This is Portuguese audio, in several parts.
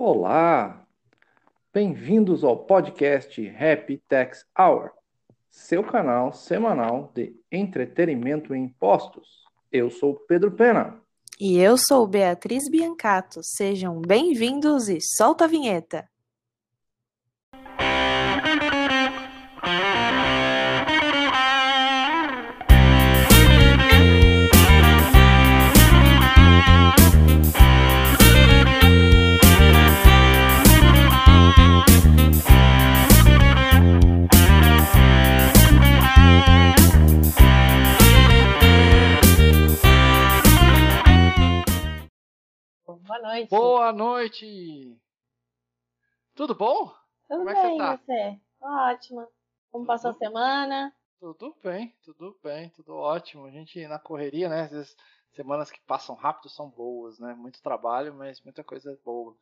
Olá! Bem-vindos ao podcast Happy Tax Hour, seu canal semanal de entretenimento em impostos. Eu sou Pedro Pena. E eu sou Beatriz Biancato. Sejam bem-vindos e solta a vinheta! Boa noite. Boa noite! Tudo bom? Tudo Como é que bem, você tá? você? Ótimo. Como passou a semana? Tudo bem, tudo bem, tudo ótimo. A gente na correria, né? Vezes semanas que passam rápido são boas, né? Muito trabalho, mas muita coisa boa.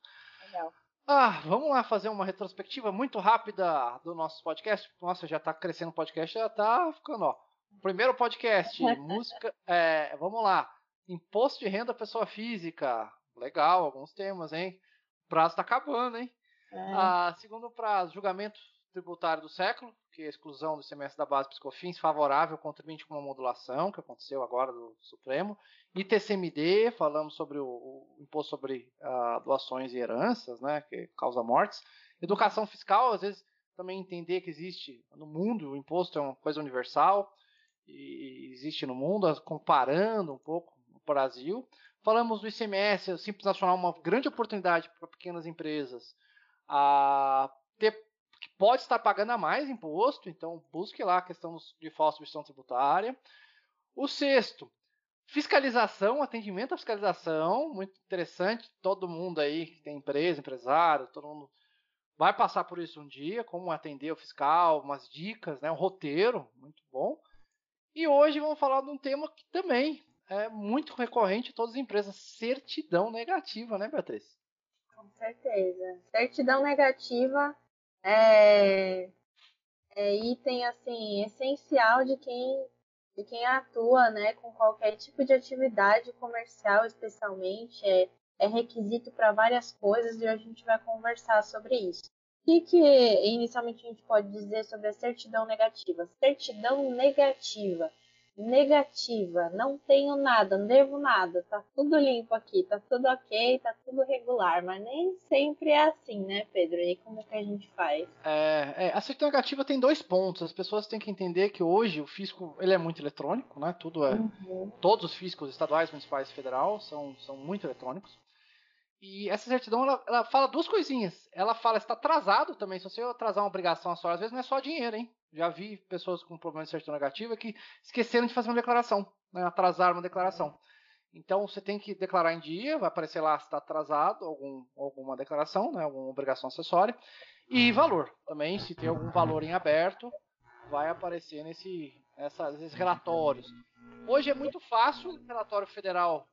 Legal. Ah, vamos lá fazer uma retrospectiva muito rápida do nosso podcast. Nossa, já tá crescendo o podcast, já tá ficando, ó. Primeiro podcast, música. é, vamos lá. Imposto de renda pessoa física. Legal, alguns temas, hein? O prazo tá acabando, hein? É, Ah, segundo prazo, julgamento tributário do século, que é a exclusão do semestre da base piscofins favorável contribuinte com uma modulação, que aconteceu agora do Supremo. ITCMD, falamos sobre o, o imposto sobre ah, doações e heranças, né, que causa mortes. Educação fiscal, às vezes também entender que existe no mundo, o imposto é uma coisa universal, e existe no mundo, comparando um pouco o Brasil. Falamos do ICMS, o Simples Nacional, uma grande oportunidade para pequenas empresas a ter, pode estar pagando a mais imposto, então busque lá a questão de falsa substituição tributária. O sexto, fiscalização, atendimento à fiscalização, muito interessante, todo mundo aí que tem empresa, empresário, todo mundo vai passar por isso um dia, como atender o fiscal, umas dicas, né, um roteiro, muito bom. E hoje vamos falar de um tema que também é muito recorrente em todas as empresas, certidão negativa, né, Beatriz? com certeza. Certidão negativa é, é item assim essencial de quem de quem atua, né, com qualquer tipo de atividade comercial, especialmente é, é requisito para várias coisas e hoje a gente vai conversar sobre isso. O que, que inicialmente a gente pode dizer sobre a certidão negativa? Certidão negativa. Negativa. Não tenho nada, não devo nada. Tá tudo limpo aqui, tá tudo ok, tá tudo regular. Mas nem sempre é assim, né, Pedro? E como que a gente faz? É, é, a certidão negativa tem dois pontos. As pessoas têm que entender que hoje o fisco ele é muito eletrônico, né? Tudo é, Uhum. todos os fiscos estaduais, municipais e federal são, são muito eletrônicos. E essa certidão ela, ela fala duas coisinhas. Ela fala está atrasado também. Se você atrasar uma obrigação só, às vezes não é só dinheiro, hein? Já vi pessoas com problema de certidão negativa que esqueceram de fazer uma declaração, né? atrasaram uma declaração. Então você tem que declarar em dia, vai aparecer lá se está atrasado algum, alguma declaração, né? alguma obrigação acessória. E valor também, se tem algum valor em aberto, vai aparecer nesse, nessa, nesses relatórios. Hoje é muito fácil, relatório federal,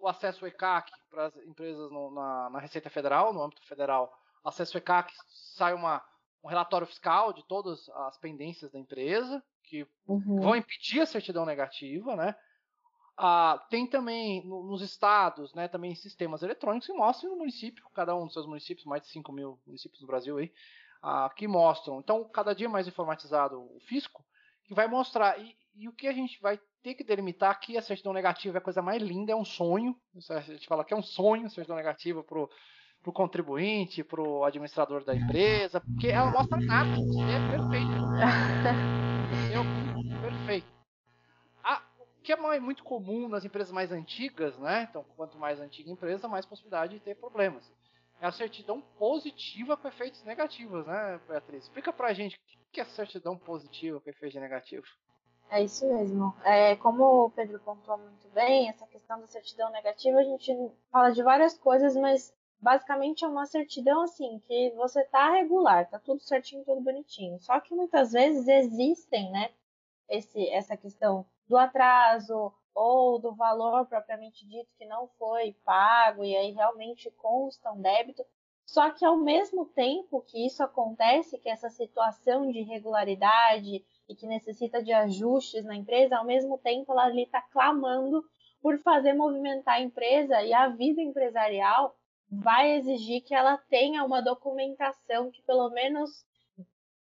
o acesso ao ECAC para as empresas no- na, na Receita Federal, no âmbito federal, acesso ao ECAC, sai uma, um relatório fiscal de todas as pendências da empresa, que Uhum. vão impedir a certidão negativa, né? Ah, tem também no- nos estados, né, também sistemas eletrônicos que mostram no município, cada um dos seus municípios, mais de 5 mil municípios no Brasil aí, ah, que mostram. Então, cada dia mais informatizado o fisco, que vai mostrar. E, e o que a gente vai ter que delimitar aqui, a certidão negativa é a coisa mais linda, é um sonho. Isso A gente fala que é um sonho a certidão negativa pro pro contribuinte, pro administrador da empresa, porque ela mostra nada, você é perfeito. Entendeu? Perfeito. Ah, o que é muito comum nas empresas mais antigas, né? Então, quanto mais antiga a empresa, mais possibilidade de ter problemas. É a certidão positiva com efeitos negativos, né, Beatriz? Explica pra gente o que é certidão positiva com efeito negativo. É isso mesmo. É, como o Pedro pontuou muito bem, essa questão da certidão negativa, a gente fala de várias coisas, mas basicamente é uma certidão assim, que você tá regular, tá tudo certinho, tudo bonitinho. Só que muitas vezes existem, né, esse, essa questão do atraso ou do valor propriamente dito que não foi pago e aí realmente consta um débito. Só que ao mesmo tempo que isso acontece, que essa situação de irregularidade e que necessita de ajustes na empresa, ao mesmo tempo ela ali está clamando por fazer movimentar a empresa e a vida empresarial vai exigir que ela tenha uma documentação que pelo menos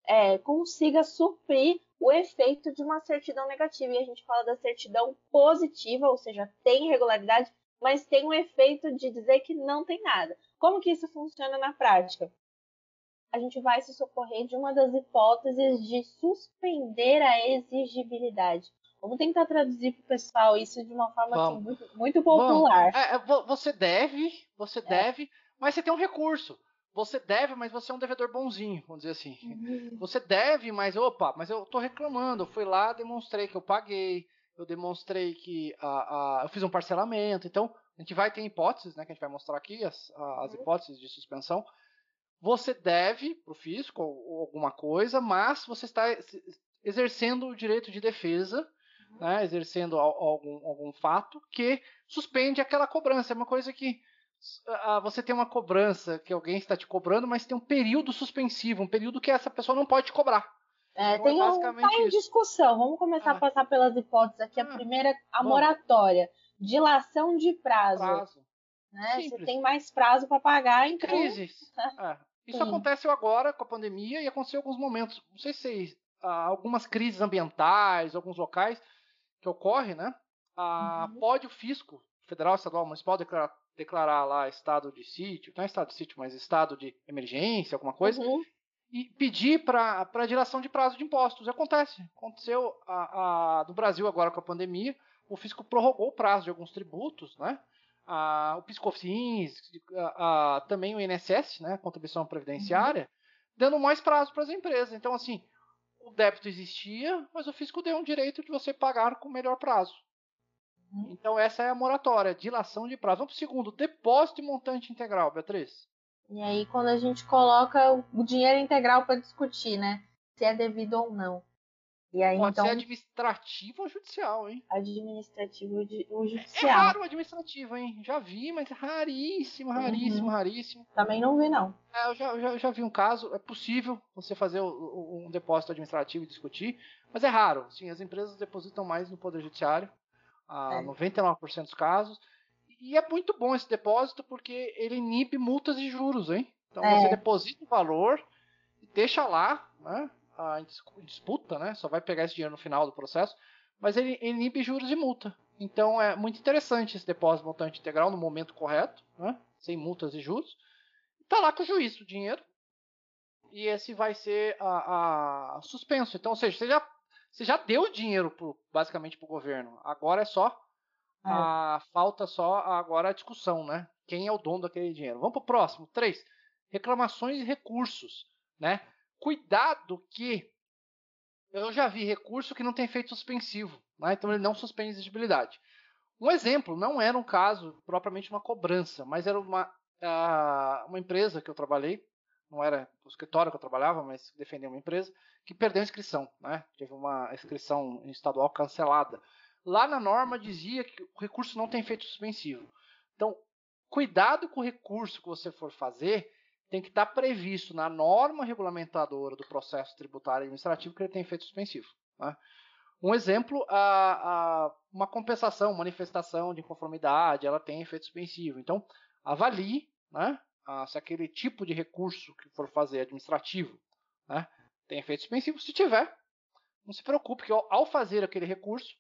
é, consiga suprir o efeito de uma certidão negativa. E a gente fala da certidão positiva, ou seja, tem irregularidade, mas tem o efeito de dizer que não tem nada. Como que isso funciona na prática? A gente vai se socorrer de uma das hipóteses de suspender a exigibilidade. Vamos tentar traduzir para o pessoal isso de uma forma assim, muito, muito, popular. É, você deve, você é. deve, mas você tem um recurso. Você deve, mas você é um devedor bonzinho, vamos dizer assim. Uhum. Você deve, mas opa, mas eu estou reclamando. Eu fui lá, demonstrei que eu paguei, eu demonstrei que a, a, eu fiz um parcelamento. Então, a gente vai ter hipóteses, né, que a gente vai mostrar aqui, as, as uhum. hipóteses de suspensão. Você deve para o fisco ou, alguma coisa, mas você está exercendo o direito de defesa, uhum. né, exercendo algum, algum fato que suspende aquela cobrança. É uma coisa que você tem uma cobrança que alguém está te cobrando, mas tem um período suspensivo, um período que essa pessoa não pode te cobrar. É, então, tem é um, tá em discussão. Vamos começar ah. a passar pelas hipóteses aqui. A ah. primeira, a Bom. moratória. Dilação de prazo. prazo. Né? Você tem mais prazo para pagar, então. Crises. é. Isso Sim. aconteceu agora com a pandemia e aconteceu em alguns momentos. Não sei se ah, algumas crises ambientais, alguns locais que ocorrem, né? Ah, uhum. Pode o fisco, federal, estadual, municipal, declarar declarar lá estado de sítio, não é estado de sítio, mas estado de emergência, alguma coisa, uhum. e pedir para a dilação de prazo de impostos. Acontece. Aconteceu a, a, no Brasil agora com a pandemia, o fisco prorrogou o prazo de alguns tributos, né? A, o Piscofins, a, a, também o INSS, né? Contribuição previdenciária, uhum. dando mais prazo para as empresas. Então, assim, o débito existia, mas o fisco deu um direito de você pagar com melhor prazo. Uhum. Então essa é a moratória, dilação de prazo. Vamos para o segundo, depósito e montante integral, Beatriz. E aí quando a gente coloca o dinheiro integral para discutir, né? Se é devido ou não. E aí, Pode então, ser administrativo ou judicial, hein? Administrativo ou é judicial. É raro o administrativo, hein? Já vi, mas é raríssimo, raríssimo, uhum. raríssimo. Também não vi, não. É, eu já, já, já vi um caso, é possível você fazer um depósito administrativo e discutir, mas é raro. Sim, as empresas depositam mais no Poder Judiciário a é. 99% dos casos. E é muito bom esse depósito porque ele inibe multas e juros, hein? Então é. você deposita o valor e deixa lá, né? A disputa, né? Só vai pegar esse dinheiro no final do processo, mas ele inibe juros e multa. Então é muito interessante esse depósito montante integral no momento correto, né? Sem multas e juros. Tá lá com o juiz o dinheiro. E esse vai ser a, a suspenso. Então, ou seja, você já você já deu dinheiro pro, basicamente para o governo. Agora é só é. a falta só agora a discussão, né? Quem é o dono daquele dinheiro? Vamos para o próximo. Três. Reclamações e recursos, né? Cuidado que eu já vi recurso que não tem efeito suspensivo, né? então ele não suspende a exigibilidade. Um exemplo, não era um caso propriamente uma cobrança, mas era uma, uh, uma empresa que eu trabalhei, não era o escritório que eu trabalhava, mas defendia uma empresa, que perdeu a inscrição, né? Teve uma inscrição estadual cancelada. Lá na norma dizia que o recurso não tem efeito suspensivo. Então, cuidado com o recurso que você for fazer, tem que estar previsto na norma regulamentadora do processo tributário administrativo que ele tem efeito suspensivo. Né? Um exemplo, a, a, uma compensação, manifestação de inconformidade, ela tem efeito suspensivo. Então, avalie né, a, se aquele tipo de recurso que for fazer administrativo né, tem efeito suspensivo. Se tiver, não se preocupe, que ao fazer aquele recurso,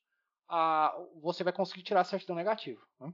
você vai conseguir tirar a certidão negativa. Né?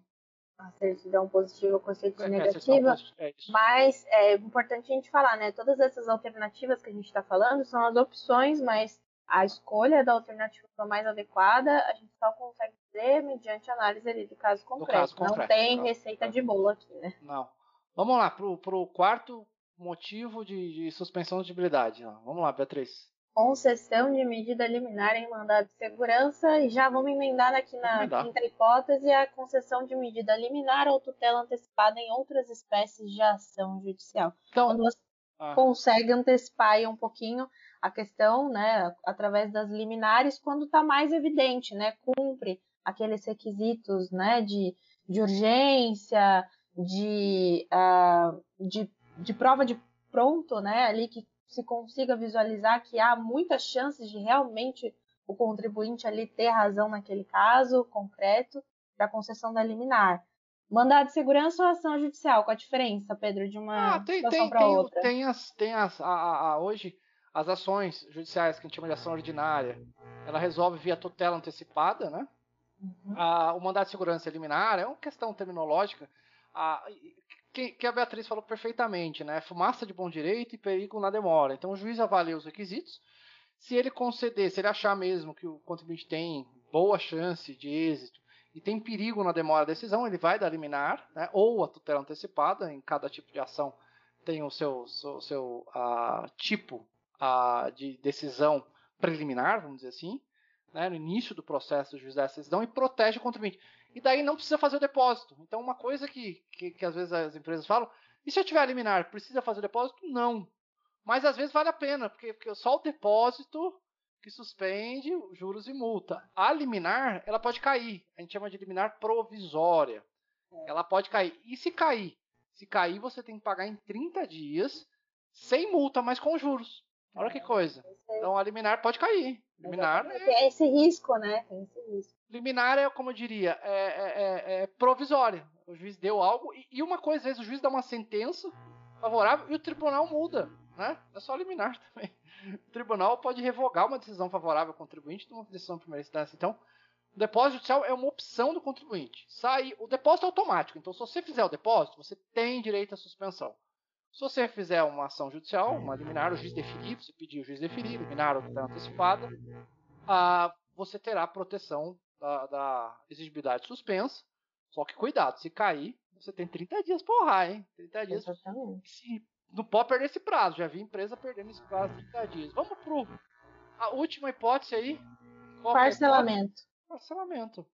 A certidão positiva com a certidão é, negativa. É mas é importante a gente falar, né? Todas essas alternativas que a gente está falando são as opções, mas a escolha da alternativa mais adequada a gente só consegue fazer mediante análise ali do caso concreto. Caso concreto não tem receita de bolo aqui, né? Não. Vamos lá, para o quarto motivo de, de suspensão de habilidade. Vamos lá, Beatriz. Concessão de medida liminar em mandado de segurança. E já vamos emendar aqui na quinta hipótese a concessão de medida liminar ou tutela antecipada em outras espécies de ação judicial. Então, Quando você ah. consegue antecipar um pouquinho a questão, né, através das liminares, quando está mais evidente, né, cumpre aqueles requisitos, né, de, de urgência, de, uh, de de prova de pronto, né, ali que se consiga visualizar que há muitas chances de realmente o contribuinte ali ter razão naquele caso concreto para concessão da liminar. Mandado de segurança ou ação judicial? Qual a diferença, Pedro, de uma ah, tem, situação para outra? Tem as, tem as, a, a, a, hoje as ações judiciais que a gente chama de ação ordinária, ela resolve via tutela antecipada, né? Uhum. o mandado de segurança eliminar é uma questão terminológica que, que, a Beatriz falou perfeitamente, né? Fumaça de bom direito e perigo na demora. Então o juiz avalia os requisitos. Se ele conceder, se ele achar mesmo que o contribuinte tem boa chance de êxito e tem perigo na demora da decisão, ele vai dar liminar, né? ou a tutela antecipada, em cada tipo de ação tem o seu, seu, seu uh, tipo uh, de decisão preliminar, vamos dizer assim, né? no início do processo do juiz da decisão e protege o contribuinte. E daí não precisa fazer o depósito. Então, uma coisa que, que, que às vezes as empresas falam, e se eu tiver a liminar, precisa fazer o depósito? Não. Mas às vezes vale a pena, porque, porque só o depósito que suspende juros e multa. A liminar, ela pode cair. A gente chama de liminar provisória. Ela pode cair. E se cair? Se cair, você tem que pagar em 30 dias, sem multa, mas com juros. Olha que coisa. Então a liminar pode cair. Liminar é... Tem esse risco, né? Tem esse risco. Liminar é, como eu diria, é, é, é, é provisória. O juiz deu algo. E, e, uma coisa, às vezes, o juiz dá uma sentença favorável e o tribunal muda. Né? É só liminar também. O tribunal pode revogar uma decisão favorável ao contribuinte de uma decisão de primeira instância. Então, o depósito judicial é uma opção do contribuinte. Sai, o depósito é automático. Então, se você fizer o depósito, você tem direito à suspensão. Se você fizer uma ação judicial, uma liminar, o juiz definir, você pedir o juiz definir, liminar ou antecipada, ah, você terá proteção da, da, exigibilidade suspensa. Só que cuidado, se cair, você tem 30 dias para honrar, hein? 30 dias. Exatamente. Se, não pode perder esse prazo. Já vi empresa perdendo esse prazo de 30 dias. Vamos pro a última hipótese aí. Qual Parcelamento. É Parcelamento.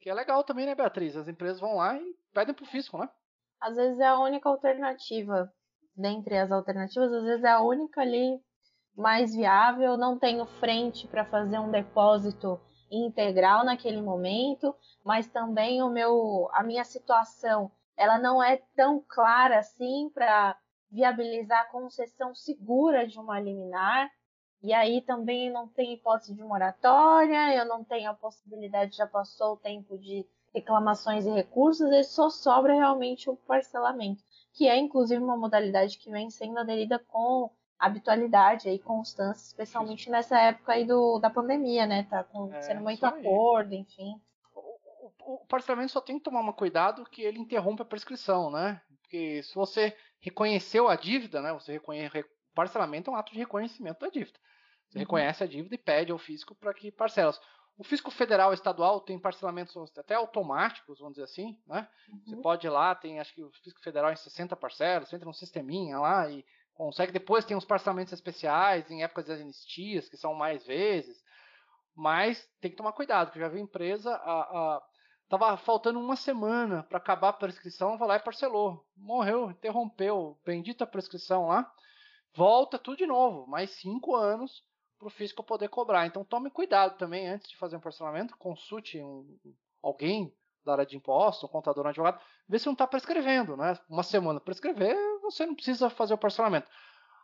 Que é legal também, né, Beatriz? As empresas vão lá e pedem pro fisco, né? às vezes é a única alternativa. Dentre as alternativas, às vezes é a única ali mais viável. Não tenho frente para fazer um depósito integral naquele momento, mas também o meu, a minha situação, ela não é tão clara assim para viabilizar a concessão segura de uma liminar. E aí também não tem hipótese de moratória, eu não tenho a possibilidade, já passou o tempo de reclamações e recursos, ele só sobra realmente o parcelamento, que é inclusive uma modalidade que vem sendo aderida com habitualidade e constância, especialmente nessa época aí do, da pandemia, né? Tá é, muito acordo, enfim. O, o, o, parcelamento só tem que tomar um cuidado que ele interrompe a prescrição, né? Porque se você reconheceu a dívida, né? Você reconhece, parcelamento é um ato de reconhecimento da dívida. Você uhum. reconhece a dívida e pede ao fisco para que parcelas. O fisco federal e estadual tem parcelamentos até automáticos, vamos dizer assim, né? Uhum. Você pode ir lá, tem acho que o fisco federal em 60 parcelas, você entra no sisteminha lá e consegue. Depois tem os parcelamentos especiais em épocas de anistias, que são mais vezes. Mas tem que tomar cuidado, eu já vi empresa. A, a, tava faltando uma semana para acabar a prescrição, vai lá e parcelou. Morreu, interrompeu, bendita prescrição lá. Volta tudo de novo, mais cinco anos para o fisco poder cobrar. Então tome cuidado também antes de fazer um parcelamento, consulte um, alguém da área de impostos, um contador, um advogado, vê se não está prescrevendo, né? Uma semana prescrever, você não precisa fazer o parcelamento.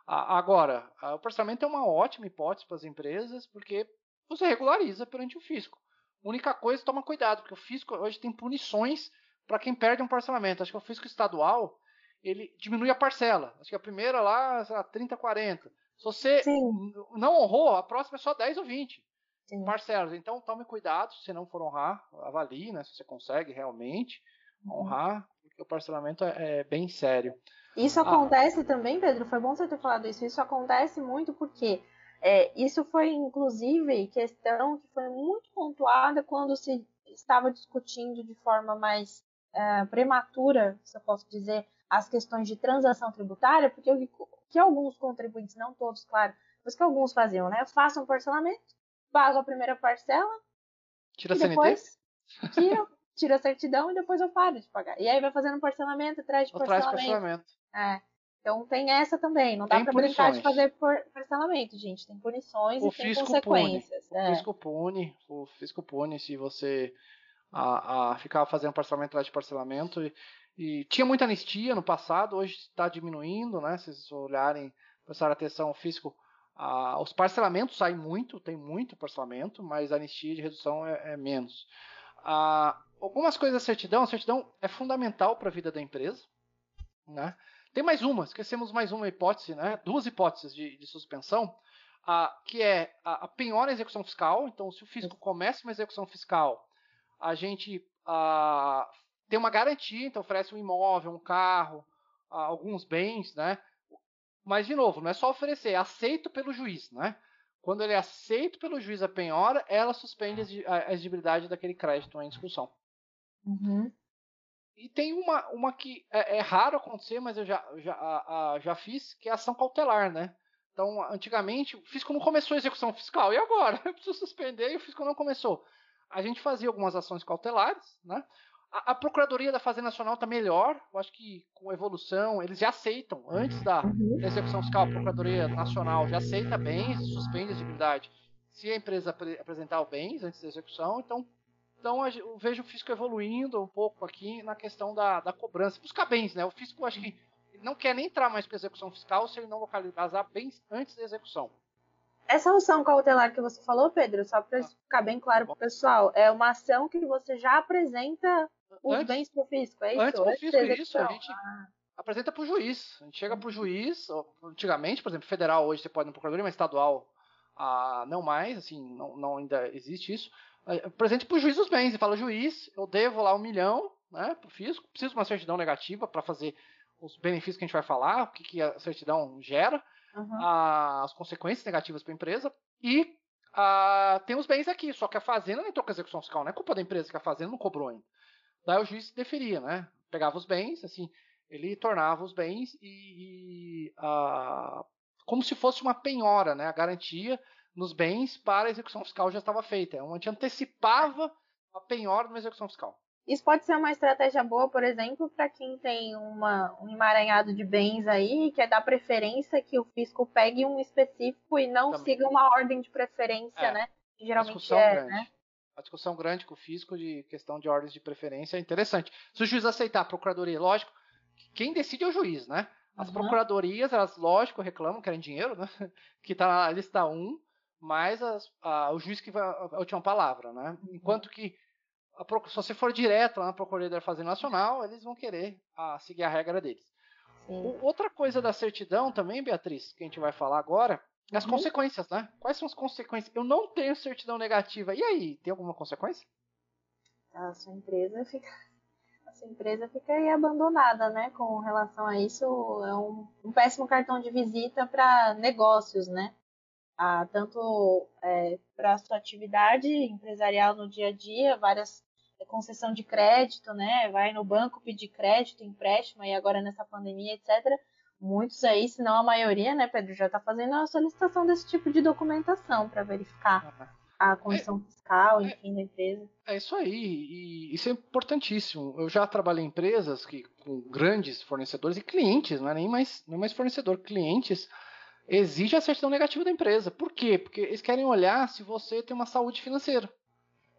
Agora, o parcelamento é uma ótima hipótese para as empresas, porque você regulariza perante o fisco. única coisa, toma cuidado, porque o fisco hoje tem punições para quem perde um parcelamento. Acho que o fisco estadual, ele diminui a parcela. Acho que a primeira lá, sei lá, 30, 40. Se você Sim. não honrou, a próxima é só 10 ou 20 Sim. parcelas. Então tome cuidado, se não for honrar, avalie, né, se você consegue realmente uhum. honrar, porque o parcelamento é, é bem sério. Isso ah. acontece ah. também, Pedro, foi bom você ter falado isso. Isso acontece muito porque é, isso foi, inclusive, questão que foi muito pontuada quando se estava discutindo de forma mais é, prematura, se eu posso dizer, as questões de transação tributária, porque o que alguns contribuintes, não todos, claro, mas que alguns faziam, né? Façam um parcelamento, pago a primeira parcela, tira e depois tira, tira a certidão e depois eu paro de pagar. E aí vai fazendo parcelamento atrás de parcelamento. parcelamento. É. Então tem essa também. Não dá para brincar de fazer parcelamento, gente. Tem punições o e tem consequências. Pune. É. O fisco pune, o fisco pune se você a, a ficar fazendo parcelamento atrás de parcelamento. E, e tinha muita anistia no passado, hoje está diminuindo, né? Se vocês olharem, prestar atenção, o fisco, os parcelamentos saem muito, tem muito parcelamento, mas a anistia de redução é, é menos. Ah, algumas coisas da certidão. A certidão é fundamental para a vida da empresa. Né? Tem mais uma, esquecemos mais uma hipótese, né? duas hipóteses de, de suspensão, ah, que é a, a penhora e execução fiscal. Então, se o fisco começa uma execução fiscal, a gente ah, tem uma garantia, então oferece um imóvel, um carro, alguns bens, né? Mas, de novo, não é só oferecer, é aceito pelo juiz, né? Quando ele é aceito pelo juiz a penhora, ela suspende a exigibilidade daquele crédito em discussão. Uhum. E tem uma, uma que é, é, raro acontecer, mas eu já, já, a, a, já fiz, que é a ação cautelar, né? Então, antigamente, o fisco não começou a execução fiscal. E agora? Eu preciso suspender e o fisco não começou. A gente fazia algumas ações cautelares, né? A, a Procuradoria da Fazenda Nacional está melhor. Eu acho que com a evolução, eles já aceitam, antes da, uhum. da execução fiscal, a Procuradoria Nacional já aceita bens, suspende a exigibilidade se a empresa apresentar bens antes da execução. Então, então eu vejo o fisco evoluindo um pouco aqui na questão da, da cobrança. Buscar bens, né? O fisco, acho que não quer nem entrar mais para execução fiscal se ele não localizar bens antes da execução. Essa ação cautelar que você falou, Pedro, só para ah, ficar bem claro para o pessoal, é uma ação que você já apresenta os antes, bens para o fisco, é isso? Antes do fisco, isso. A gente ah. apresenta para o juiz. A gente chega para o juiz, antigamente, por exemplo, federal hoje você pode ir no procuradoria, mas estadual ah, não mais, assim, não, não ainda existe isso. Apresente para o juiz os bens e fala, juiz, eu devo lá um milhão né, para o fisco, preciso de uma certidão negativa para fazer os benefícios que a gente vai falar, o que, que a certidão gera, uhum. a, as consequências negativas para a empresa, e a, tem os bens aqui, só que a fazenda nem com a execução fiscal, não é culpa da empresa que a fazenda não cobrou ainda. Daí o juiz deferia, né? Pegava os bens, assim, ele tornava os bens e, e a, como se fosse uma penhora, né? A garantia nos bens para a execução fiscal já estava feita. A gente antecipava a penhora de uma execução fiscal. Isso pode ser uma estratégia boa, por exemplo, para quem tem uma, um emaranhado de bens aí e quer dar preferência que o fisco pegue um específico e não Também. siga uma ordem de preferência, é, né? Que geralmente é, grande. né? A discussão grande com o fisco de questão de ordens de preferência é interessante. Se o juiz aceitar a procuradoria, lógico, quem decide é o juiz, né? As uhum. procuradorias, elas, lógico, reclamam, querem dinheiro, né? Que está na lista 1, mas as, a, o juiz que vai a última palavra, né? Uhum. Enquanto que a, se você for direto lá na Procuradoria da Fazenda Nacional, eles vão querer a, seguir a regra deles. O, outra coisa da certidão também, Beatriz, que a gente vai falar agora, é as uhum. consequências, né? Quais são as consequências? Eu não tenho certidão negativa. E aí, tem alguma consequência? A sua empresa fica. A sua empresa fica aí abandonada, né? Com relação a isso, é um, um péssimo cartão de visita para negócios, né? Ah, tanto é, para a sua atividade empresarial no dia a dia, várias é, concessão de crédito, né? Vai no banco pedir crédito, empréstimo, e agora nessa pandemia, etc. Muitos aí, se não a maioria, né, Pedro, já está fazendo a solicitação desse tipo de documentação para verificar a condição é, fiscal, é, enfim, da empresa. É isso aí, e isso é importantíssimo. Eu já trabalhei em empresas que, com grandes fornecedores e clientes, não é nem mais, não é mais fornecedor, clientes exige a certidão negativa da empresa. Por quê? Porque eles querem olhar se você tem uma saúde financeira.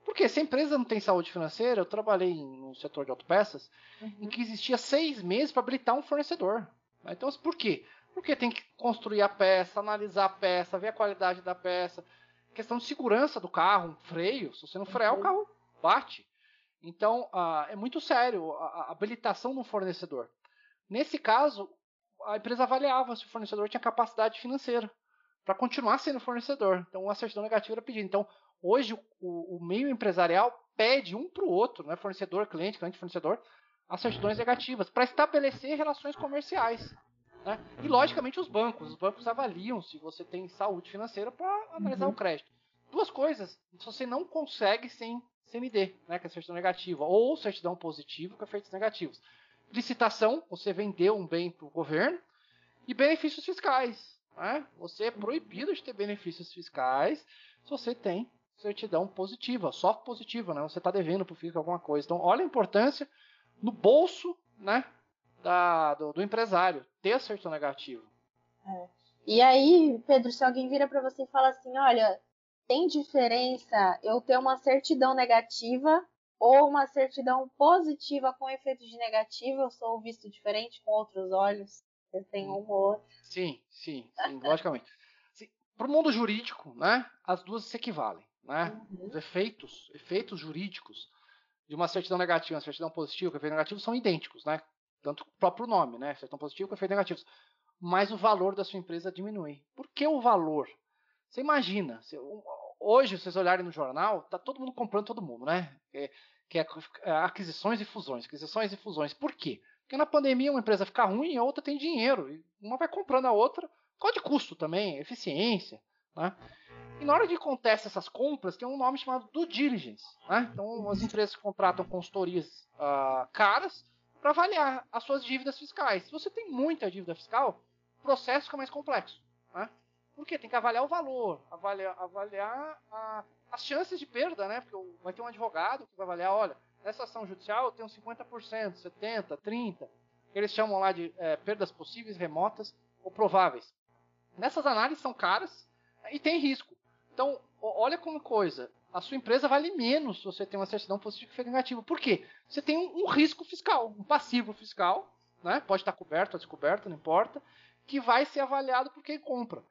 Porque se a empresa não tem saúde financeira, eu trabalhei no setor de autopeças, uhum. em que existia seis meses para habilitar um fornecedor. Então, por quê? Porque tem que construir a peça, analisar a peça, ver a qualidade da peça. Questão de segurança do carro, um freio. Se você não frear, uhum. o carro bate. Então, uh, é muito sério a, a habilitação um fornecedor. Nesse caso, a empresa avaliava se o fornecedor tinha capacidade financeira para continuar sendo fornecedor. Então, a certidão negativa era pedida. Então, hoje, o, o meio empresarial pede um para o outro, né, fornecedor, cliente, cliente, fornecedor, as certidões negativas para estabelecer relações comerciais. Né? E, logicamente, os bancos. Os bancos avaliam se você tem saúde financeira para analisar uhum. o crédito. Duas coisas. Se você não consegue sem CND, né, que é certidão negativa, ou certidão positiva com efeitos negativos licitação, você vendeu um bem para o governo, e benefícios fiscais. Né? Você é proibido de ter benefícios fiscais se você tem certidão positiva, só positiva, né? Você está devendo para o fisco alguma coisa. Então, olha a importância no bolso, né, da, do, do empresário ter a certidão negativa. É. E aí, Pedro, se alguém vira para você e fala assim, olha, tem diferença eu ter uma certidão negativa ou uma certidão positiva com efeito de negativo, eu sou visto diferente com outros olhos. Você tem um ou outro. Sim, sim, sim logicamente. Para o mundo jurídico, né, as duas se equivalem. Né? Uhum. Os efeitos, efeitos jurídicos de uma certidão negativa uma certidão positiva com efeito negativo são idênticos, né? Tanto o próprio nome, né? Certidão positiva com efeito negativo. Mas o valor da sua empresa diminui. Por que o valor? Você imagina, hoje, se vocês olharem no jornal, tá todo mundo comprando todo mundo, né? É, que é, é aquisições e fusões, aquisições e fusões. Por quê? Porque na pandemia uma empresa fica ruim e a outra tem dinheiro. E uma vai comprando a outra, qual de custo também, eficiência. Né? E na hora de acontecer essas compras, tem um nome chamado due diligence. Né? Então as empresas contratam consultorias uh, caras para avaliar as suas dívidas fiscais. Se você tem muita dívida fiscal, o processo fica mais complexo. Né? Porque tem que avaliar o valor, avaliar, avaliar a, as chances de perda, né? Porque vai ter um advogado que vai avaliar, olha, nessa ação judicial eu tenho 50%, 70%, 30%, que eles chamam lá de é, perdas possíveis, remotas ou prováveis. Nessas análises são caras e tem risco. Então, olha como coisa, a sua empresa vale menos se você tem uma certidão positiva que negativa. Por quê? Você tem um, um risco fiscal, um passivo fiscal, né? pode estar coberto ou descoberto, não importa, que vai ser avaliado por quem compra.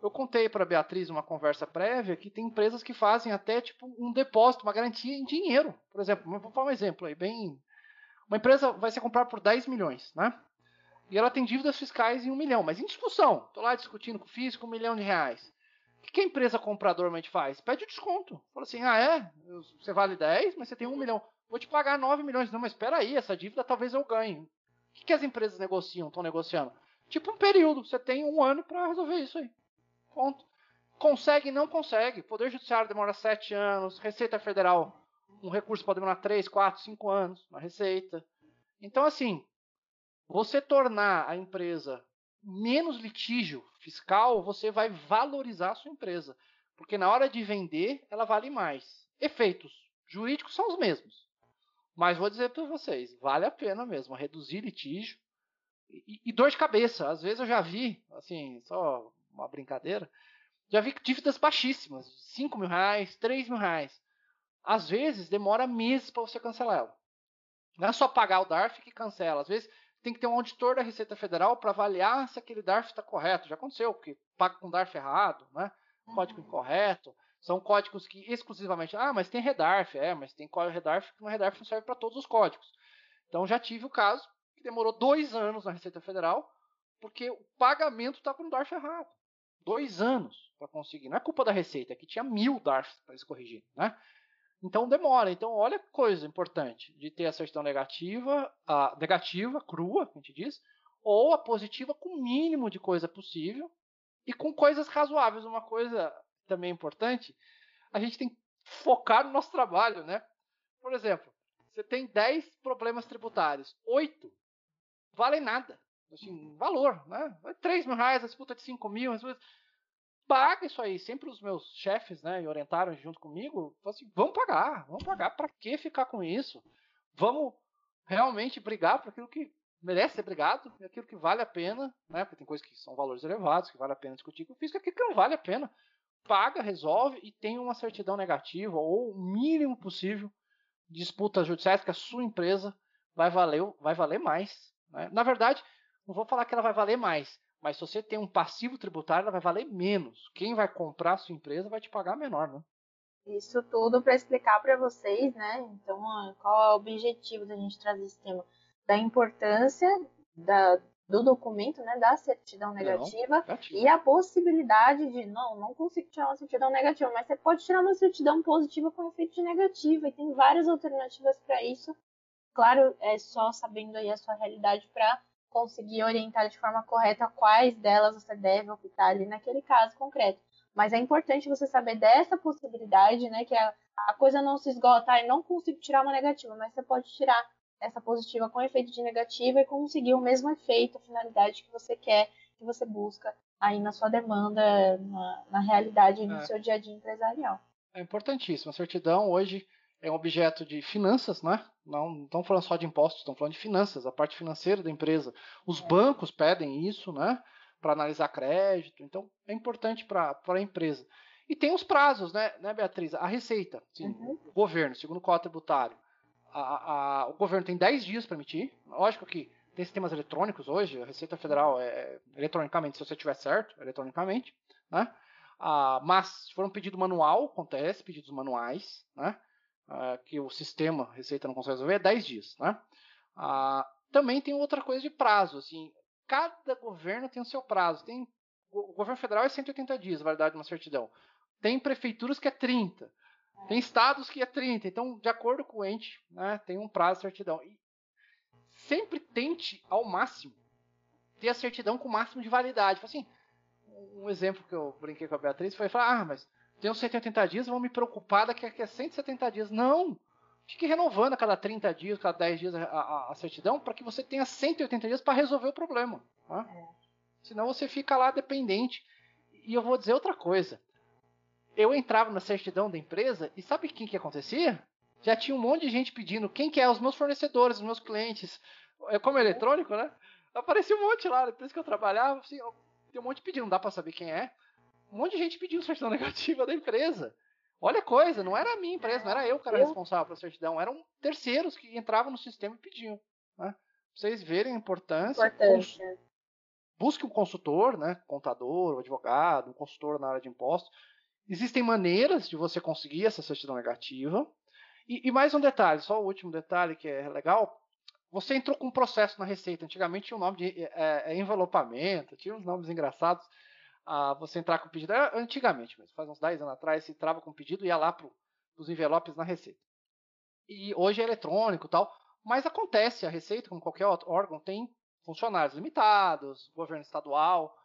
Eu contei para a Beatriz uma conversa prévia que tem empresas que fazem até tipo um depósito, uma garantia em dinheiro. Por exemplo, vou falar um exemplo aí, bem. Uma empresa vai ser comprada por 10 milhões, né? E ela tem dívidas fiscais em um milhão, mas em discussão. Estou lá discutindo com o físico um milhão de reais. O que a empresa comprador normalmente faz? Pede o desconto. Fala assim: ah, é? Você vale 10, mas você tem um milhão. Vou te pagar 9 milhões. Não, mas espera aí, essa dívida talvez eu ganhe. O que, as empresas negociam, estão negociando? Tipo um período. Você tem um ano para resolver isso aí. Ponto. Consegue, não consegue. Poder Judiciário demora sete anos. Receita Federal, um recurso pode demorar três, quatro, cinco anos na Receita. Então, assim, você tornar a empresa menos litígio fiscal, você vai valorizar a sua empresa. Porque na hora de vender, ela vale mais. Efeitos jurídicos são os mesmos. Mas vou dizer para vocês, vale a pena mesmo reduzir litígio e, e, dor de cabeça. Às vezes eu já vi, assim, só uma brincadeira, já vi dívidas baixíssimas, 5 mil reais, 3 mil reais. Às vezes demora meses para você cancelar ela. Não é só pagar o DARF que cancela. Às vezes tem que ter um auditor da Receita Federal para avaliar se aquele DARF está correto. Já aconteceu, porque paga com DARF errado, né? código uhum. incorreto. São códigos que exclusivamente. Ah, mas tem redarf. É, mas tem redarf que uma redarf não serve para todos os códigos. Então já tive o caso que demorou dois anos na Receita Federal porque o pagamento está com o DARF errado dois anos para conseguir. Não é culpa da Receita, é que tinha mil DARFs para eles corrigirem, né? Então demora. Então olha que coisa importante de ter a certidão negativa, a negativa, crua, a gente diz, ou a positiva com o mínimo de coisa possível e com coisas razoáveis. Uma coisa também importante, a gente tem que focar no nosso trabalho, né? Por exemplo, você tem 10 problemas tributários, 8 valem nada. Assim, valor, né? 3 mil reais, a disputa de 5 mil, paga isso aí. Sempre os meus chefes, né, orientaram junto comigo, assim, vamos pagar, vamos pagar, para que ficar com isso? Vamos realmente brigar por aquilo que merece ser brigado e aquilo que vale a pena, né? Porque tem coisas que são valores elevados, que vale a pena discutir com o físico, aquilo que não vale a pena. Paga, resolve e tem uma certidão negativa ou o mínimo possível disputas judiciais que a sua empresa vai valer, vai valer mais. Né? Na verdade, não vou falar que ela vai valer mais, mas se você tem um passivo tributário, ela vai valer menos. Quem vai comprar a sua empresa vai te pagar menor, né? Isso tudo para explicar para vocês, né? Então, qual é o objetivo da gente trazer esse tema? Da importância da, do documento, né, da certidão negativa não, e a possibilidade de, não, não consigo tirar uma certidão negativa, mas você pode tirar uma certidão positiva com efeito de negativa e tem várias alternativas para isso. Claro, é só sabendo aí a sua realidade para conseguir orientar de forma correta quais delas você deve optar ali naquele caso concreto. Mas é importante você saber dessa possibilidade, né? Que a, a coisa não se esgota e não consigo tirar uma negativa, mas você pode tirar essa positiva com efeito de negativa e conseguir o mesmo efeito, a finalidade que você quer, que você busca aí na sua demanda, na, na realidade no é. seu dia a dia empresarial. É importantíssimo. A certidão hoje é um objeto de finanças, né? Não estão falando só de impostos, estão falando de finanças, a parte financeira da empresa. Os bancos pedem isso, né? Para analisar crédito. Então, é importante para a empresa. E tem os prazos, né, né Beatriz? A Receita, sim, uhum. o governo, segundo o Código Tributário, a, a, o governo tem 10 dias para emitir. Lógico que tem sistemas eletrônicos hoje, a Receita Federal é eletronicamente, se você tiver certo, eletronicamente, né? Ah, mas se for um pedido manual, acontece, pedidos manuais, né? Uh, que o sistema Receita não consegue resolver é 10 dias. Né? Uh, também tem outra coisa de prazo. Assim, cada governo tem o seu prazo. Tem, o governo federal é 180 dias, a validade de uma certidão. Tem prefeituras que é 30. Tem estados que é 30. Então, de acordo com o ente, né, tem um prazo de certidão. E sempre tente ao máximo ter a certidão com o máximo de validade. Assim, um exemplo que eu brinquei com a Beatriz foi falar: ah, mas uns 180 dias, vou me preocupar daqui a 170 dias. Não! Fique renovando a cada 30 dias, cada 10 dias a, a, a certidão para que você tenha 180 dias para resolver o problema. Tá? É. Senão você fica lá dependente. E eu vou dizer outra coisa. Eu entrava na certidão da empresa e sabe quem que acontecia? Já tinha um monte de gente pedindo quem que é os meus fornecedores, os meus clientes. É como eletrônico, né? Aparecia um monte lá, isso que eu trabalhava, assim, tem um monte de pedido, não dá para saber quem é. Um monte de gente pediu certidão negativa da empresa. Olha a coisa, não era a minha empresa, não era eu que era responsável pela certidão, eram terceiros que entravam no sistema e pediam. Né? Pra vocês verem a importância. Importância. Busque um consultor, né? Contador, um advogado, um consultor na área de impostos. Existem maneiras de você conseguir essa certidão negativa. E, e mais um detalhe, só o último detalhe que é legal. Você entrou com um processo na Receita. Antigamente tinha o um nome de é, é, envelopamento, tinha uns nomes engraçados. Ah, você entrar com pedido. Era antigamente mesmo, faz uns 10 anos atrás, você entrava com pedido e ia lá para os envelopes na Receita. E hoje é eletrônico tal. Mas acontece, a Receita, como qualquer outro órgão, tem funcionários limitados, governo estadual.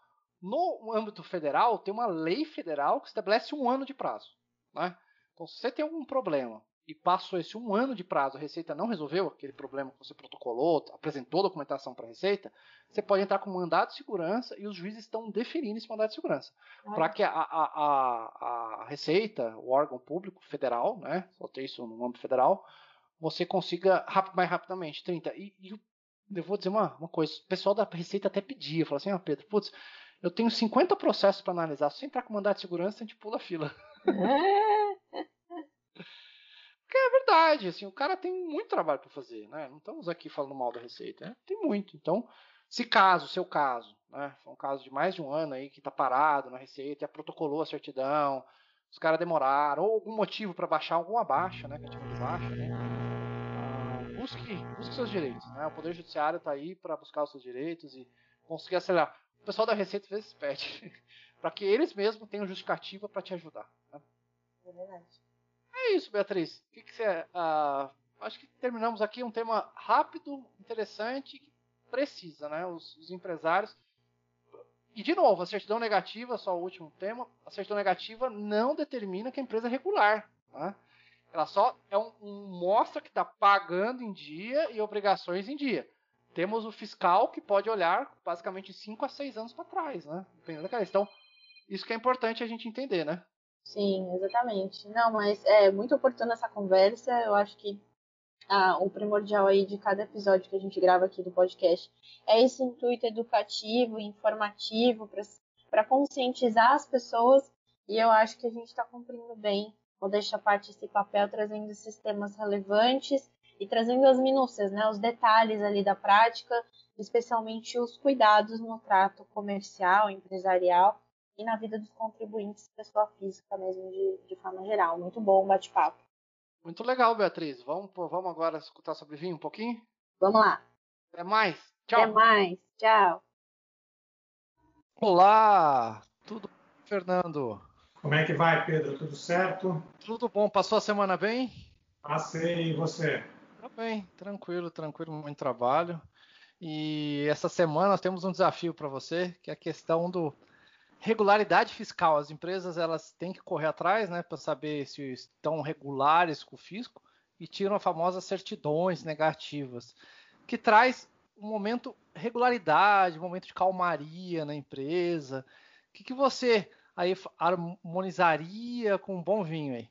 No âmbito federal, tem uma lei federal que estabelece um ano de prazo. Né? Então, se você tem algum problema e passou esse um ano de prazo, a Receita não resolveu aquele problema que você protocolou, apresentou documentação para a Receita, você pode entrar com mandado de segurança e os juízes estão deferindo esse mandado de segurança. Ah. Para que a, a, a, a, Receita, o órgão público federal, né, só tem isso no âmbito federal, você consiga mais rapidamente, 30. E, e eu vou dizer uma, uma coisa, o pessoal da Receita até pedia, falou assim, ah, Pedro, putz, eu tenho 50 processos para analisar, se você entrar com mandado de segurança, a gente pula a fila. É verdade, assim, o cara tem muito trabalho para fazer, né? Não estamos aqui falando mal da Receita, né? tem muito. Então, se caso, seu caso, né? Foi um caso de mais de um ano aí que está parado na Receita, protocolou a certidão, os caras demoraram, ou algum motivo para baixar alguma baixa, né? Que de baixa, né? Ah, busque, busque seus direitos, né? O Poder Judiciário está aí para buscar os seus direitos e conseguir acelerar. O pessoal da Receita às vezes pede para que eles mesmos tenham justificativa para te ajudar. Né? É verdade é isso, Beatriz. O que, você. Uh, acho que terminamos aqui um tema rápido, interessante, que precisa, né? Os, os, empresários. E de novo, a certidão negativa, só o último tema, a certidão negativa não determina que a empresa é regular. Tá? Ela só é um, um mostra que está pagando em dia e obrigações em dia. Temos o fiscal que pode olhar basicamente 5 a 6 anos para trás, né? Dependendo da Então, isso que é importante a gente entender, né? Sim, exatamente. Não, mas é muito oportuna essa conversa. Eu acho que ah, o primordial aí de cada episódio que a gente grava aqui do podcast é esse intuito educativo, informativo, para conscientizar as pessoas. E eu acho que a gente está cumprindo bem, deixar parte esse papel, trazendo sistemas relevantes e trazendo as minúcias, né, os detalhes ali da prática, especialmente os cuidados no trato comercial, empresarial e na vida dos contribuintes, pessoa física mesmo, de, de forma geral. Muito bom o bate-papo. Muito legal, Beatriz. Vamos, vamos agora escutar sobre vinho um pouquinho? Vamos lá. Até mais. Tchau. Até mais. Tchau. Olá, tudo bom, Fernando? Como é que vai, Pedro? Tudo certo? Tudo bom. Passou a semana bem? Passei. E você? Tá bem. Tranquilo, tranquilo. Muito trabalho. E essa semana nós temos um desafio para você, que é a questão do regularidade fiscal. As empresas elas têm que correr atrás, né, para saber se estão regulares com o fisco e tiram as famosas certidões negativas, que traz um momento regularidade, um momento de calmaria na empresa. O que, que você aí harmonizaria com um bom vinho aí?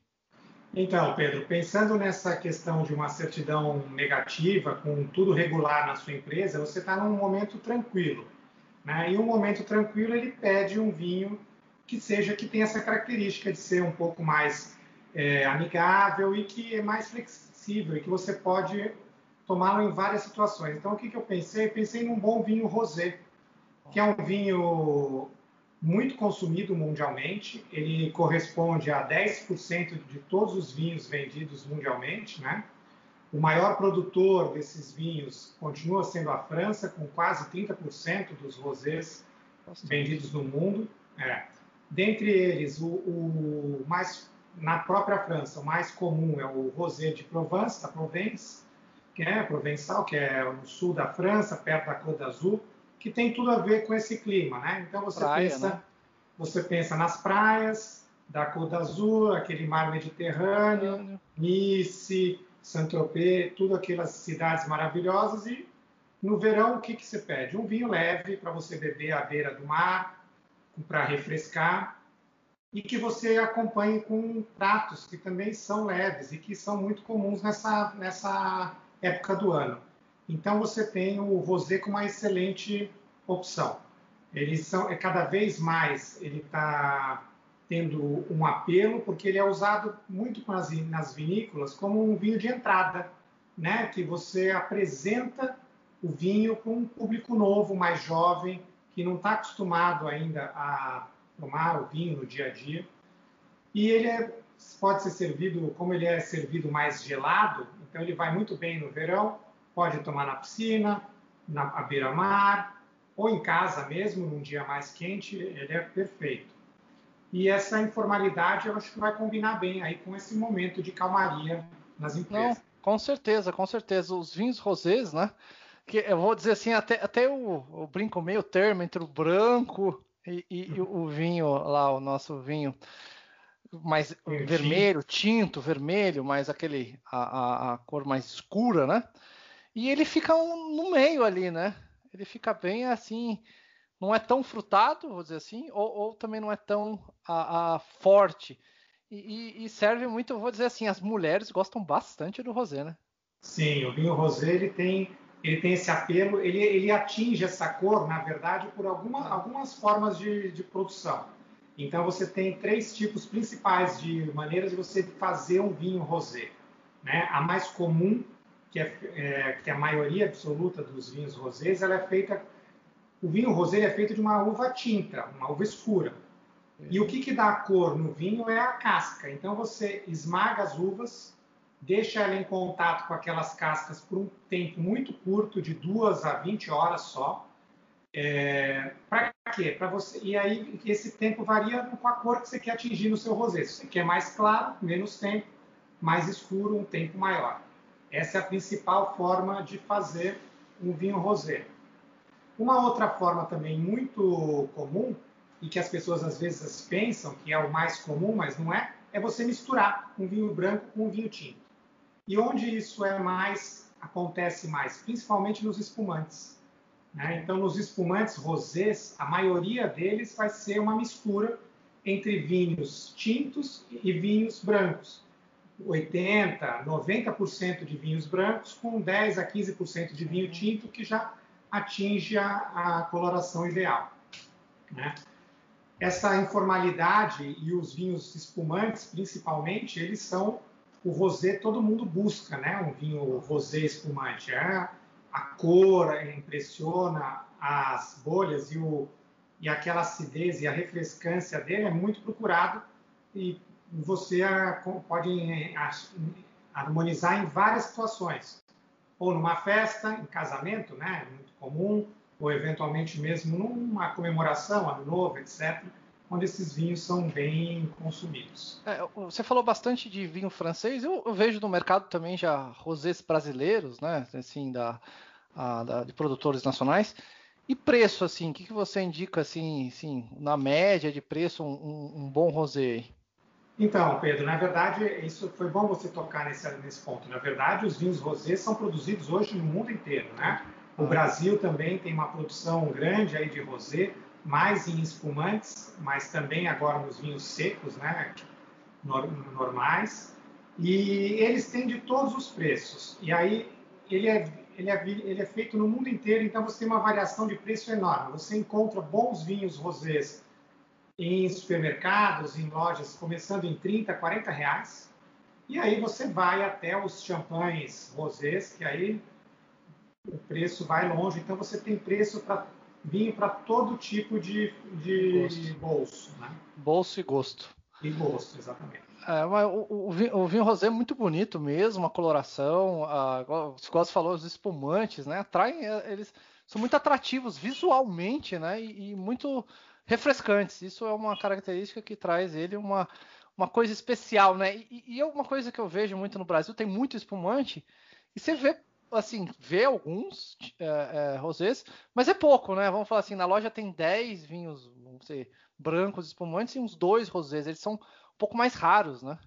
Então, Pedro, pensando nessa questão de uma certidão negativa, com tudo regular na sua empresa, você está num momento tranquilo. Né? E um momento tranquilo ele pede um vinho que seja que tenha essa característica de ser um pouco mais é, amigável e que é mais flexível e que você pode tomá-lo em várias situações. Então o que, que eu pensei? Pensei num bom vinho rosé, que é um vinho muito consumido mundialmente, ele corresponde a 10% de todos os vinhos vendidos mundialmente, né? O maior produtor desses vinhos continua sendo a França, com quase 30% dos rosés vendidos no mundo. É. Dentre eles, o, o, mais na própria França, o mais comum é o rosé de Provence, da Provence, que é provençal, que é no sul da França, perto da Côte d'Azur, que tem tudo a ver com esse clima, né? Então você Praia, pensa, né? você pensa nas praias da Côte d'Azur, aquele mar Mediterrâneo, Nice, Saint-Tropez, tudo aquelas cidades maravilhosas e no verão o que que você pede? Um vinho leve para você beber à beira do mar, para refrescar e que você acompanhe com pratos que também são leves e que são muito comuns nessa nessa época do ano. Então você tem o rosé como uma excelente opção. Eles são é cada vez mais ele está tendo um apelo porque ele é usado muito nas, vinícolas como um vinho de entrada, né? Que você apresenta o vinho para um público novo, mais jovem, que não está acostumado ainda a tomar o vinho no dia a dia. E ele é, pode ser servido, como ele é servido mais gelado, então ele vai muito bem no verão, pode tomar na piscina, na beira-mar, ou em casa mesmo, num dia mais quente, ele é perfeito. E essa informalidade eu acho que vai combinar bem aí com esse momento de calmaria nas empresas. Não, com certeza, com certeza. Os vinhos rosés, né? Que eu vou dizer assim, até, até o, o brinco meio termo entre o branco e, e, e, o vinho lá, o nosso vinho mais vermelho, tinto, vermelho, mais aquele a, a, a, cor mais escura, né? E ele fica um, no meio ali, né? Ele fica bem assim, não é tão frutado, vou dizer assim, ou, ou também não é tão a, a forte. E, e, serve muito, vou dizer assim, as mulheres gostam bastante do rosé, né? Sim, o vinho rosé ele tem, ele tem esse apelo, ele, ele atinge essa cor, na verdade, por alguma, algumas formas de, de produção. Então você tem três tipos principais de maneiras de você fazer um vinho rosé. Né? A mais comum que é, é, que a maioria absoluta dos vinhos rosés ela é feita o vinho rosé é feito de uma uva tinta, uma uva escura. E o que, que dá cor no vinho é a casca. Então você esmaga as uvas, deixa ela em contato com aquelas cascas por um tempo muito curto, de duas a 20 horas só. É, para quê? Para você. E aí esse tempo varia com a cor que você quer atingir no seu rosé. Se você quer mais claro, menos tempo, mais escuro, um tempo maior. Essa é a principal forma de fazer um vinho rosé. Uma outra forma também muito comum e que as pessoas às vezes pensam que é o mais comum, mas não é, é você misturar um vinho branco com um vinho tinto. E onde isso é mais acontece mais, principalmente nos espumantes. Né? Então, nos espumantes rosés, a maioria deles vai ser uma mistura entre vinhos tintos e vinhos brancos. 80%, 90% de vinhos brancos, com 10 a 15% de vinho tinto, que já atinge a, a coloração ideal. Né? Essa informalidade e os vinhos espumantes, principalmente, eles são o rosé, todo mundo busca, né? Um vinho rosé espumante. É, a cor impressiona, as bolhas e, o, e aquela acidez e a refrescância dele é muito procurado e você pode harmonizar em várias situações. Ou numa festa, em casamento, né, comum, ou eventualmente mesmo numa comemoração, ano novo, etc., onde esses vinhos são bem consumidos. É, você falou bastante de vinho francês, eu, eu, vejo no mercado também já rosés brasileiros, né, assim, da, a, da, de produtores nacionais. E preço, assim, o que, que você indica, assim, assim, na média de preço, um, um, bom rosé? Então, Pedro, na verdade, isso foi bom você tocar nesse, nesse ponto. Na verdade, os vinhos rosés são produzidos hoje no mundo inteiro, né? O Brasil também tem uma produção grande aí de rosé, mais em espumantes, mas também agora nos vinhos secos, né? Normais. E eles têm de todos os preços. E aí ele é, ele é, ele é feito no mundo inteiro, então você tem uma variação de preço enorme. Você encontra bons vinhos rosés em supermercados, em lojas, começando em 30, 40 reais. E aí você vai até os champanhes rosés, que aí o preço vai longe. Então você tem preço para vinho para todo tipo de, de bolso. Né? Bolso e gosto. E gosto, exatamente. É, mas o, o, vinho, o, vinho, rosé é muito bonito mesmo, a coloração, a, o você falou, os espumantes, né? Atraem, é, eles são muito atrativos visualmente, né? E, e, muito refrescantes. Isso é uma característica que traz ele uma, uma coisa especial, né? E, e é uma coisa que eu vejo muito no Brasil, tem muito espumante, e você vê assim, vê alguns é, é, rosés, mas é pouco, né? Vamos falar assim, na loja tem 10 vinhos, vamos dizer, brancos espumantes e uns dois rosés. Eles são um pouco mais raros, né?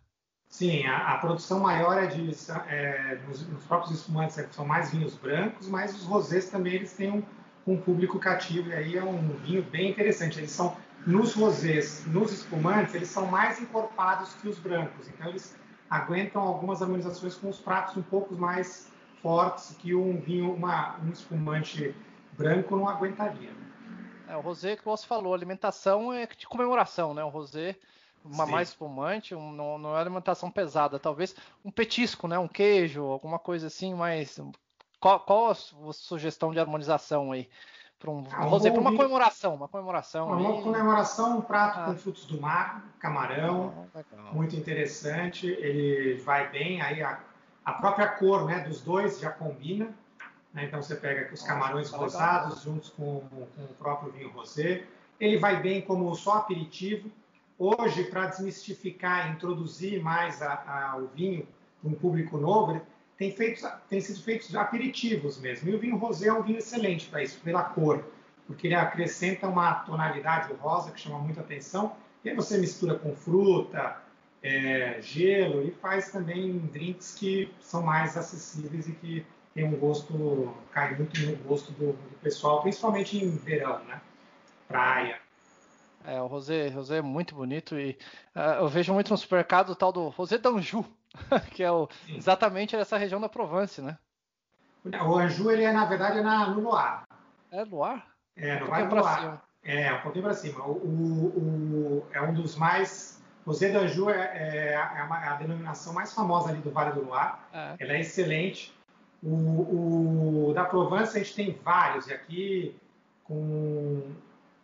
Sim, a, a produção maior é de é, nos, nos, próprios espumantes é, são mais vinhos brancos, mas os rosés também eles têm um, um, público cativo e aí é um vinho bem interessante. Eles são nos rosés, nos espumantes, eles são mais encorpados que os brancos, então eles aguentam algumas harmonizações com os pratos um pouco mais fortes que um vinho, uma, um espumante branco não aguentaria. É, o rosé que você falou, alimentação é de comemoração, né? O rosé, uma Sim. mais espumante, um, não, não é alimentação pesada, talvez um petisco, né? Um queijo, alguma coisa assim, mas qual, qual a sua sugestão de harmonização aí? Para um, ah, rosé, para uma comemoração, uma comemoração. Uma, comemoração, um prato ah. com frutos do mar, camarão, ah, muito interessante. Ele vai bem aí a, a própria cor, né, dos dois já combina. Né? Então você pega os camarões rosados juntos com, com, o próprio vinho rosé. Ele vai bem como só aperitivo. Hoje, para desmistificar, introduzir mais a, a, o vinho para um público novo, tem, feito, tem sido feitos aperitivos mesmo. E o vinho rosé é um vinho excelente para isso, pela cor, porque ele acrescenta uma tonalidade rosa que chama muita atenção. E aí você mistura com fruta, é, gelo e faz também drinks que são mais acessíveis e que tem um gosto, cai muito no gosto do, do pessoal, principalmente em verão, né? Praia. É, o rosé, rosé é muito bonito e uh, eu vejo muito no supermercado o tal do rosé d'Anjou, que é o, exatamente essa região da Provence, né? O Anjou, ele é, na verdade, é na, no Loire. É Loire? É, no um Vale do Loire. É, um pouquinho para cima. O, o, o, é um dos mais... Rosé d'Anjou é, é, é, uma, é, a denominação mais famosa ali do Vale do Loire. É. Ela é excelente. O, o, da Provence a gente tem vários, e aqui com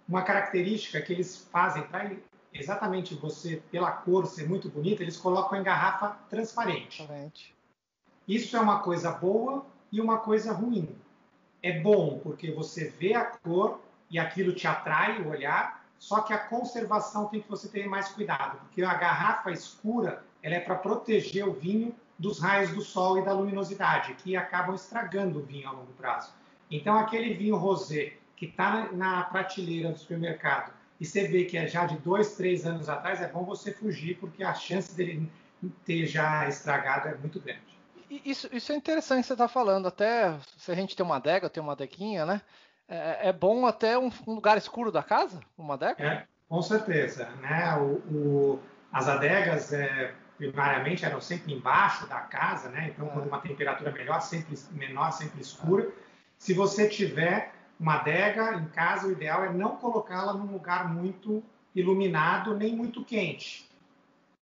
uma característica que eles fazem para exatamente você, pela cor ser muito bonita, eles colocam em garrafa transparente. transparente. Isso é uma coisa boa e uma coisa ruim. É bom porque você vê a cor e aquilo te atrai o olhar, só que a conservação tem que você ter mais cuidado, porque a garrafa escura ela é para proteger o vinho dos raios do sol e da luminosidade, que acabam estragando o vinho a longo prazo. Então, aquele vinho rosé que está na prateleira do supermercado e você vê que é já de dois, três anos atrás, é bom você fugir, porque a chance dele ter já estragado é muito grande. Isso, isso é interessante você estar tá falando. Até se a gente tem uma adega, tem uma adeguinha, né? É, é bom até um, um, lugar escuro da casa, uma adega? É, com certeza. Né? O, o, as adegas, é, primariamente eram sempre embaixo da casa, né? Então, quando uma temperatura melhor, sempre menor, sempre escura. Se você tiver uma adega em casa, o ideal é não colocá-la num lugar muito iluminado nem muito quente.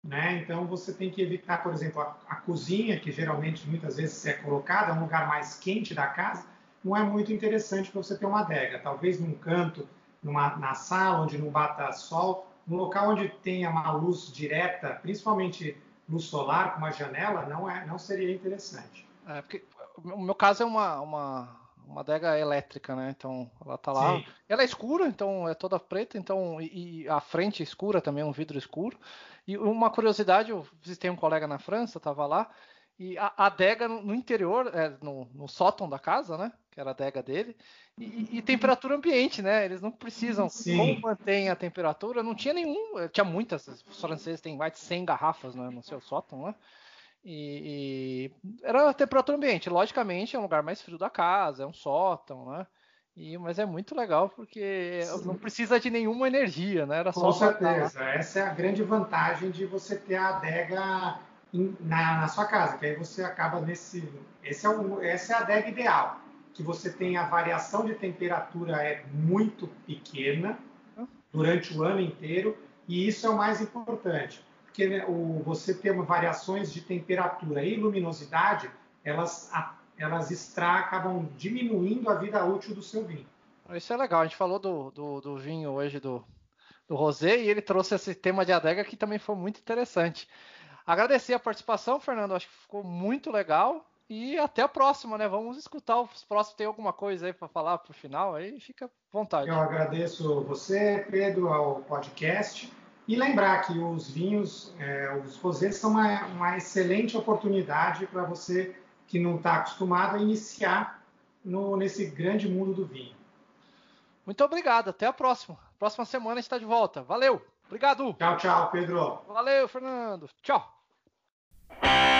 Né? Então você tem que evitar, por exemplo, a, a, cozinha, que geralmente muitas vezes é colocada um lugar mais quente da casa, não é muito interessante para você ter uma adega. Talvez num canto, numa, na sala onde não bata sol, num local onde tenha uma luz direta, principalmente luz solar com uma janela não é não seria interessante. É, porque o meu caso é uma, uma, uma adega elétrica, né? Então ela tá lá. Sim. Ela é escura, então é toda preta, então e, e, a frente escura também, um vidro escuro. E uma curiosidade, eu visitei um colega na França, tava lá, e a, a adega no, no interior, é, no, no sótão da casa, né? Que era a adega dele, e, e, temperatura ambiente, né? Eles não precisam. Sim. Como mantém a temperatura? Não tinha nenhum. Eh, tinha muitas. Os franceses têm mais de 100 garrafas né, no seu sótão, né? E, e, era a temperatura ambiente. Logicamente, é um lugar mais frio da casa, é um sótão, né? E, mas é muito legal porque Sim. não precisa de nenhuma energia, né? Era Com certeza. Essa é a grande vantagem de você ter a adega na, na, sua casa, que aí você acaba nesse. Esse é o, essa é a adega ideal que você tem a variação de temperatura é muito pequena durante o ano inteiro e isso é o mais importante, porque né, o, você ter variações de temperatura e luminosidade, elas, a, elas extra, acabam diminuindo a vida útil do seu vinho. Isso é legal. A gente falou do, do, do vinho hoje do, do Rosé e ele trouxe esse tema de adega que também foi muito interessante. Agradecer a participação, Fernando. Acho que ficou muito legal. E até a próxima, né? Vamos escutar os próximos. Tem alguma coisa aí para falar para o final? Aí fica à vontade. Eu agradeço você, Pedro, ao podcast. E lembrar que os vinhos, é, os rosés são uma, uma excelente oportunidade para você que não está acostumado a iniciar no, nesse grande mundo do vinho. Muito obrigado. Até a próxima. Próxima semana a gente está de volta. Valeu. Obrigado. Tchau, tchau, Pedro. Valeu, Fernando. Tchau. Música